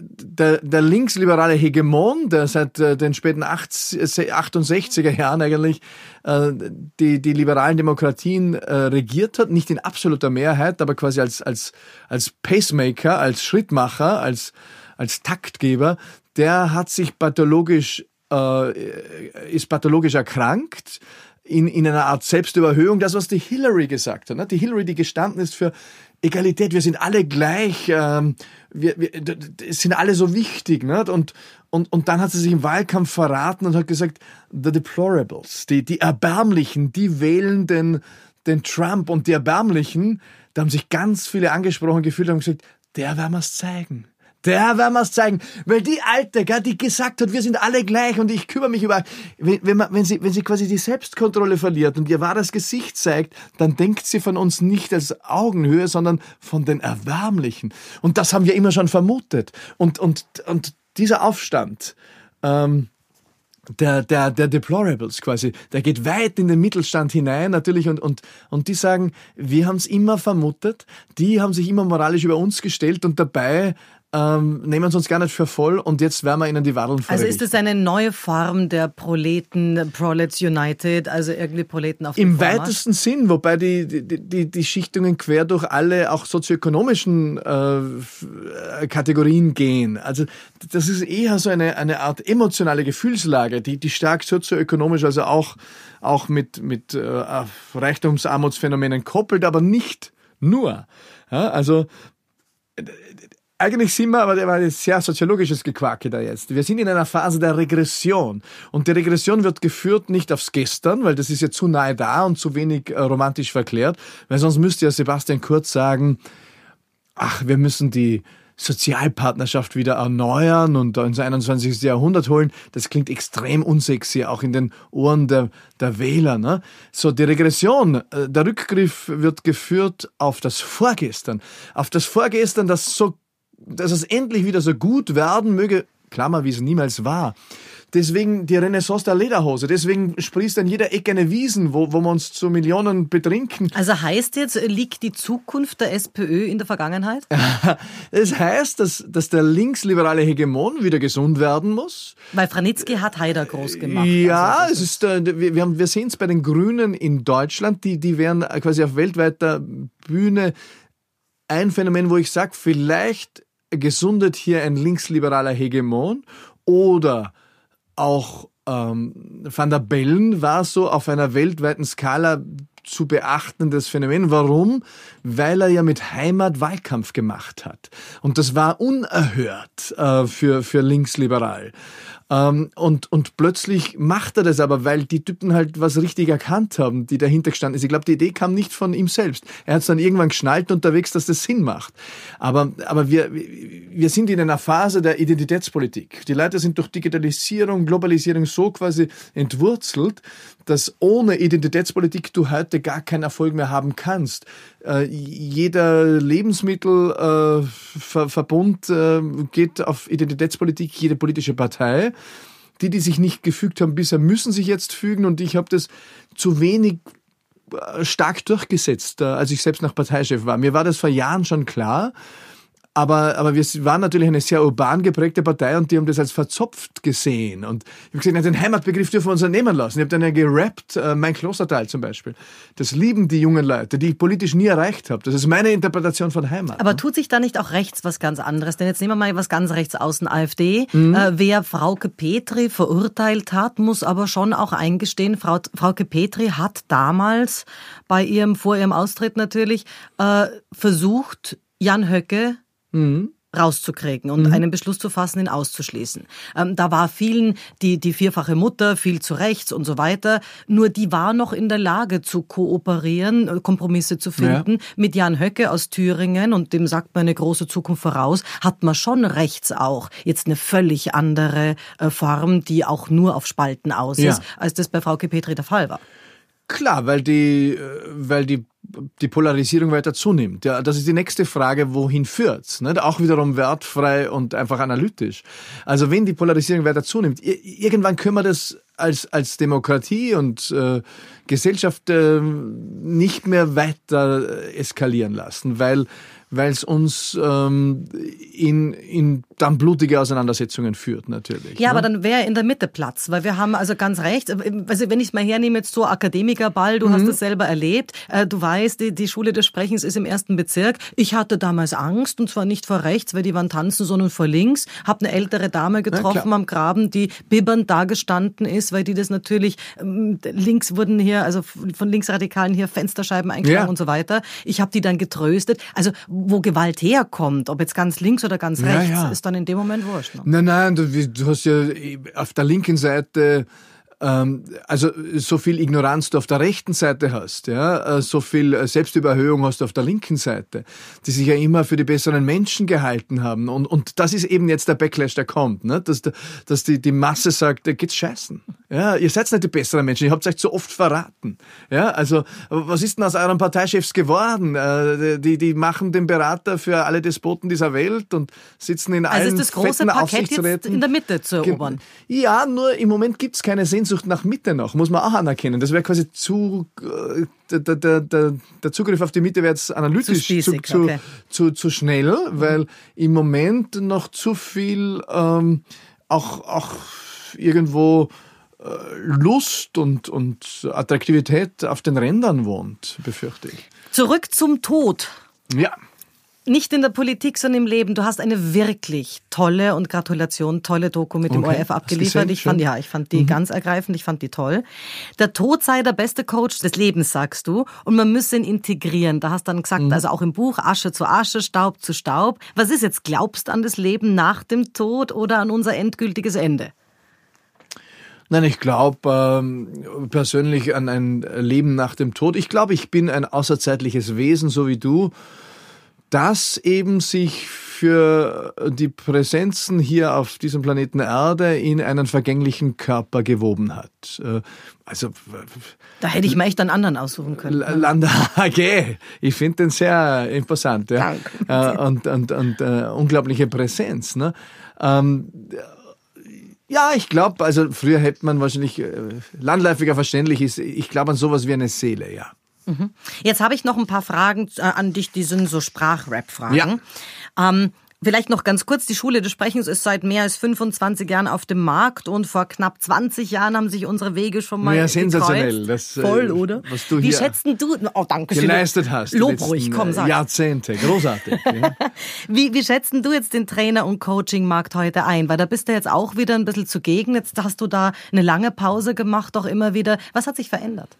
Speaker 2: der, der linksliberale Hegemon, der seit äh, den späten 68er Jahren eigentlich äh, die, die liberalen Demokratien äh, regiert hat, nicht in absoluter Mehrheit, aber quasi als, als, als Pacemaker, als Schrittmacher, als, als Taktgeber, der hat sich pathologisch, ist pathologisch erkrankt, in, in einer Art Selbstüberhöhung, das, was die Hillary gesagt hat. Ne? Die Hillary, die gestanden ist für Egalität, wir sind alle gleich, ähm, wir, wir es sind alle so wichtig. Nicht? Und, und, und dann hat sie sich im Wahlkampf verraten und hat gesagt, the deplorables, die, die Erbärmlichen, die wählen den, den Trump und die Erbärmlichen, da haben sich ganz viele angesprochen gefühlt und gesagt, der werden wir's zeigen. Der werden wir's zeigen. Weil die Alte, die gesagt hat, wir sind alle gleich und ich kümmere mich über. Wenn, wenn, man, wenn, sie, wenn sie quasi die Selbstkontrolle verliert und ihr wahres Gesicht zeigt, dann denkt sie von uns nicht als Augenhöhe, sondern von den Erwärmlichen. Und das haben wir immer schon vermutet. Und, und, und dieser Aufstand, ähm, der, der, der Deplorables quasi, der geht weit in den Mittelstand hinein natürlich und, und, und die sagen, wir haben es immer vermutet, die haben sich immer moralisch über uns gestellt und dabei ähm, nehmen uns uns gar nicht für voll und jetzt werden wir ihnen die Wadeln
Speaker 1: Also ist es eine neue Form der Proleten, Prolets United, also irgendwie Proleten auf
Speaker 2: Im weitesten Sinn, wobei die, die, die, die Schichtungen quer durch alle auch sozioökonomischen äh, Kategorien gehen. Also das ist eher so eine, eine Art emotionale Gefühlslage, die, die stark sozioökonomisch, also auch, auch mit, mit äh, Reichtumsarmutsphänomenen koppelt, aber nicht nur. Ja, also eigentlich sind wir, aber der war ein sehr soziologisches Gequake da jetzt. Wir sind in einer Phase der Regression. Und die Regression wird geführt nicht aufs Gestern, weil das ist ja zu nahe da und zu wenig äh, romantisch verklärt. Weil sonst müsste ja Sebastian Kurz sagen, ach, wir müssen die Sozialpartnerschaft wieder erneuern und ins 21. Jahrhundert holen. Das klingt extrem unsexy, auch in den Ohren der, der Wähler. Ne? So, die Regression, äh, der Rückgriff wird geführt auf das Vorgestern. Auf das Vorgestern, das so dass es endlich wieder so gut werden möge, Klammer, wie es niemals war. Deswegen die Renaissance der Lederhose. Deswegen sprießt an jeder Ecke eine Wiesen, wo, wo wir uns zu Millionen betrinken.
Speaker 1: Also heißt jetzt, liegt die Zukunft der SPÖ in der Vergangenheit?
Speaker 2: Es heißt, dass, dass der linksliberale Hegemon wieder gesund werden muss.
Speaker 1: Weil Franitzky hat Haider groß gemacht.
Speaker 2: Ja, also es ist, äh, wir, wir, wir sehen es bei den Grünen in Deutschland. Die, die werden quasi auf weltweiter Bühne ein Phänomen, wo ich sage, vielleicht gesundet hier ein linksliberaler Hegemon oder auch ähm, Van der Bellen war so auf einer weltweiten Skala zu beachtendes Phänomen. Warum? Weil er ja mit Heimat Wahlkampf gemacht hat. Und das war unerhört äh, für, für linksliberal. Ähm, und, und plötzlich macht er das aber, weil die Typen halt was richtig erkannt haben, die dahinter gestanden sind. Ich glaube, die Idee kam nicht von ihm selbst. Er hat es dann irgendwann geschnallt unterwegs, dass das Sinn macht. Aber, aber wir, wir sind in einer Phase der Identitätspolitik. Die Leute sind durch Digitalisierung, Globalisierung so quasi entwurzelt, dass ohne Identitätspolitik du heute gar keinen Erfolg mehr haben kannst. Äh, jeder Lebensmittelverbund äh, äh, geht auf Identitätspolitik, jede politische Partei. Die, die sich nicht gefügt haben bisher, müssen sich jetzt fügen und ich habe das zu wenig äh, stark durchgesetzt, äh, als ich selbst noch Parteichef war. Mir war das vor Jahren schon klar, Aber, aber wir waren natürlich eine sehr urban geprägte Partei und die haben das als verzopft gesehen. Und ich habe gesagt, den Heimatbegriff dürfen wir uns nehmen lassen. Ich habe dann ja gerappt, äh, mein Klosterteil zum Beispiel. Das lieben die jungen Leute, die ich politisch nie erreicht habe. Das ist meine Interpretation von Heimat.
Speaker 1: Aber ne? tut sich da nicht auch rechts was ganz anderes? Denn jetzt nehmen wir mal was ganz rechts außen, AfD. Mhm. Äh, wer Frauke Petri verurteilt hat, muss aber schon auch eingestehen, Frau, Frauke Petri hat damals bei ihrem, vor ihrem Austritt natürlich, äh, versucht, Jan Höcke mhm rauszukriegen und mhm. einen Beschluss zu fassen, ihn auszuschließen. Ähm, da war vielen die, die vierfache Mutter, viel zu rechts und so weiter. Nur die war noch in der Lage zu kooperieren, äh, Kompromisse zu finden. Ja. Mit Jan Höcke aus Thüringen und dem sagt man eine große Zukunft voraus, hat man schon rechts auch jetzt eine völlig andere äh, Form, die auch nur auf Spalten aus ist, ja. als das bei Frau Petri der Fall war.
Speaker 2: Klar, weil die, äh, weil die, die Polarisierung weiter zunimmt. Ja, das ist die nächste Frage, wohin führt's? Nicht? Auch wiederum wertfrei und einfach analytisch. Also wenn die Polarisierung weiter zunimmt, irgendwann können wir das als, als Demokratie und äh, Gesellschaft äh, nicht mehr weiter äh, eskalieren lassen, weil weil es uns ähm, in, in dann blutige Auseinandersetzungen führt natürlich.
Speaker 1: Ja, ne? aber dann wäre in der Mitte Platz, weil wir haben also ganz recht, also wenn ich es mal hernehme, jetzt so Akademikerball, du mhm. hast es selber erlebt, äh, du weißt, die, die Schule des Sprechens ist im ersten Bezirk. Ich hatte damals Angst und zwar nicht vor rechts, weil die waren tanzen, sondern vor links. Hab eine ältere Dame getroffen ja, am Graben, die bibbernd dagestanden ist, weil die das natürlich, ähm, links wurden hier, also von Linksradikalen hier Fensterscheiben eingeschlagen ja. und so weiter. Ich habe die dann getröstet. Also wo Gewalt herkommt, ob jetzt ganz links oder ganz rechts, ja, ist dann in dem Moment wurscht. Ne?
Speaker 2: Nein, nein, du, du hast ja auf der linken Seite also so viel Ignoranz du auf der rechten Seite hast, ja, äh, so viel äh, Selbstüberhöhung hast du auf der linken Seite, die sich ja immer für die besseren Menschen gehalten haben. Und, und das ist eben jetzt der Backlash, der kommt, ne? dass, dass die, die Masse sagt, geht's scheißen. Ja, ihr seid nicht die besseren Menschen, ihr habt euch zu oft verraten. Ja, also was ist denn aus euren Parteichefs geworden? Äh, die, die machen den Berater für alle Despoten dieser Welt und sitzen in also allen
Speaker 1: ist das große Paket jetzt in der Mitte zu erobern?
Speaker 2: Ja, nur im Moment gibt's keine Sehnsucht Sehnsucht nach Mitte noch, muss man auch anerkennen. Das wäre quasi zu, äh, der, der, der, der Zugriff auf die Mitte wäre jetzt analytisch zu, spießig, zu, okay. zu, zu, schnell, mhm. weil im Moment noch zu viel ähm, auch, auch irgendwo äh, Lust und, und Attraktivität auf den Rändern wohnt, befürchte ich.
Speaker 1: Zurück zum Tod.
Speaker 2: Ja
Speaker 1: nicht in der Politik, sondern im Leben. Du hast eine wirklich tolle und Gratulation, tolle Doku mit dem okay. ORF abgeliefert. Ich fand, ja, ich fand die mhm. ganz ergreifend, ich fand die toll. Der Tod sei der beste Coach des Lebens, sagst du. Und man müsse ihn integrieren. Da hast dann gesagt, mhm. also auch im Buch Asche zu Asche, Staub zu Staub. Was ist jetzt? Glaubst an das Leben nach dem Tod oder an unser endgültiges Ende?
Speaker 2: Nein, ich glaube ähm, persönlich an ein Leben nach dem Tod. Ich glaube, ich bin ein außerzeitliches Wesen, so wie du das eben sich für die Präsenzen hier auf diesem Planeten Erde in einen vergänglichen Körper gewoben hat. Äh, also
Speaker 1: da hätte ich mir echt einen anderen aussuchen können.
Speaker 2: Landa AG, ich finde den sehr imposant, ja. Danke. Äh, und und, und uh, unglaubliche Präsenz. Ne? Ähm, ja, ich glaube, also früher hätte man wahrscheinlich landläufiger verständlich ist. Ich glaube an sowas wie eine Seele, ja.
Speaker 1: Mhm. Jetzt habe ich noch ein paar Fragen äh, an dich, die sind so Sprachrap-Fragen. Ja. Ähm, Vielleicht noch ganz kurz, die Schule des Sprechens ist seit mehr als 25 Jahren auf dem Markt und vor knapp 20 Jahren haben sich unsere Wege schon mal Ja,
Speaker 2: sensationell. Das,
Speaker 1: äh, Voll, oder?
Speaker 2: Was du
Speaker 1: Wie schätzt du, oh danke schön.
Speaker 2: Geleistet hast.
Speaker 1: Lob ruhig, komm, sag.
Speaker 2: Jahrzehnte, großartig. ja.
Speaker 1: wie, wie schätzt du jetzt den Trainer- und Coaching-Markt heute ein? Weil da bist du jetzt auch wieder ein bisschen zugegen. Jetzt hast du da eine lange Pause gemacht, auch immer wieder. Was hat sich verändert?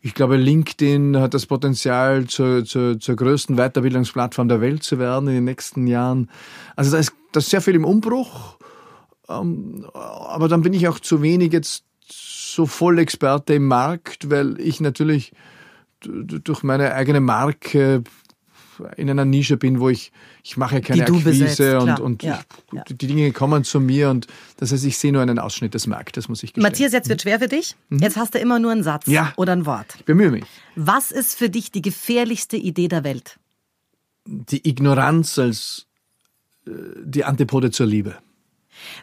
Speaker 2: Ich glaube, LinkedIn hat das Potenzial, zur, zur, zur größten Weiterbildungsplattform der Welt zu werden in den nächsten Jahren. Also da ist, da ist sehr viel im Umbruch. Ähm, aber dann bin ich auch zu wenig jetzt so voll Experte im Markt, weil ich natürlich durch meine eigene Marke in einer Nische bin, wo ich, ich mache keine Akquise besetzt, und, und ja, ja. die Dinge kommen zu mir und das heißt, ich sehe nur einen Ausschnitt des Marktes, muss ich gestehen.
Speaker 1: Matthias, jetzt wird schwer für dich. Mhm. Jetzt hast du immer nur einen Satz ja. oder ein Wort.
Speaker 2: Ich bemühe mich.
Speaker 1: Was ist für dich die gefährlichste Idee der Welt?
Speaker 2: Die Ignoranz als äh, die Antipode zur Liebe.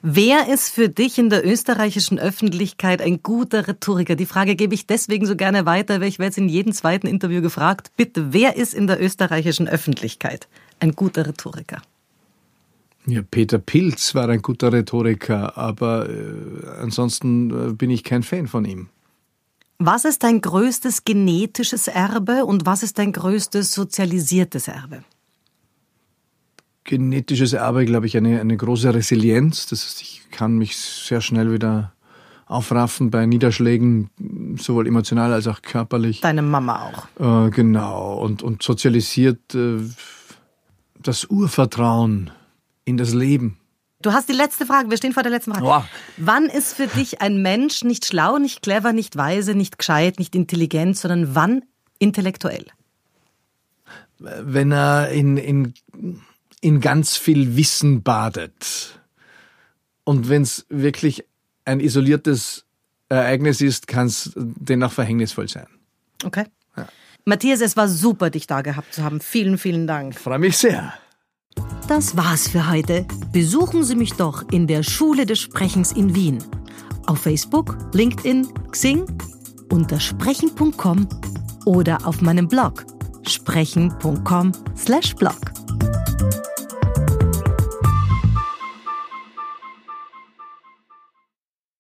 Speaker 1: Wer ist für dich in der österreichischen Öffentlichkeit ein guter Rhetoriker? Die Frage gebe ich deswegen so gerne weiter, weil ich werde jetzt in jedem zweiten Interview gefragt. Bitte, wer ist in der österreichischen Öffentlichkeit ein guter Rhetoriker?
Speaker 2: Ja, Peter Pilz war ein guter Rhetoriker, aber äh, ansonsten äh, bin ich kein Fan von ihm.
Speaker 1: Was ist dein größtes genetisches Erbe und was ist dein größtes sozialisiertes Erbe?
Speaker 2: Genetisches Erbe, glaube ich, eine, eine große Resilienz. Das heißt, ich kann mich sehr schnell wieder aufraffen bei Niederschlägen, sowohl emotional als auch körperlich.
Speaker 1: Deine Mama auch.
Speaker 2: Äh, genau. Und, und sozialisiert äh, das Urvertrauen in das Leben.
Speaker 1: Du hast die letzte Frage, wir stehen vor der letzten Frage.
Speaker 2: Wow.
Speaker 1: Wann ist für dich ein Mensch nicht schlau, nicht clever, nicht weise, nicht gescheit, nicht intelligent, sondern wann intellektuell?
Speaker 2: Wenn er in, in, in ganz viel Wissen badet. Und wenn es wirklich ein isoliertes Ereignis ist, kann es dennoch verhängnisvoll sein.
Speaker 1: Okay. Ja. Matthias, es war super, dich da gehabt zu haben. Vielen, vielen Dank.
Speaker 2: Freue mich sehr.
Speaker 1: Das war's für heute. Besuchen Sie mich doch in der Schule des Sprechens in Wien. Auf Facebook, LinkedIn, Xing, unter sprechen.com oder auf meinem Blog sprechen.com/blog.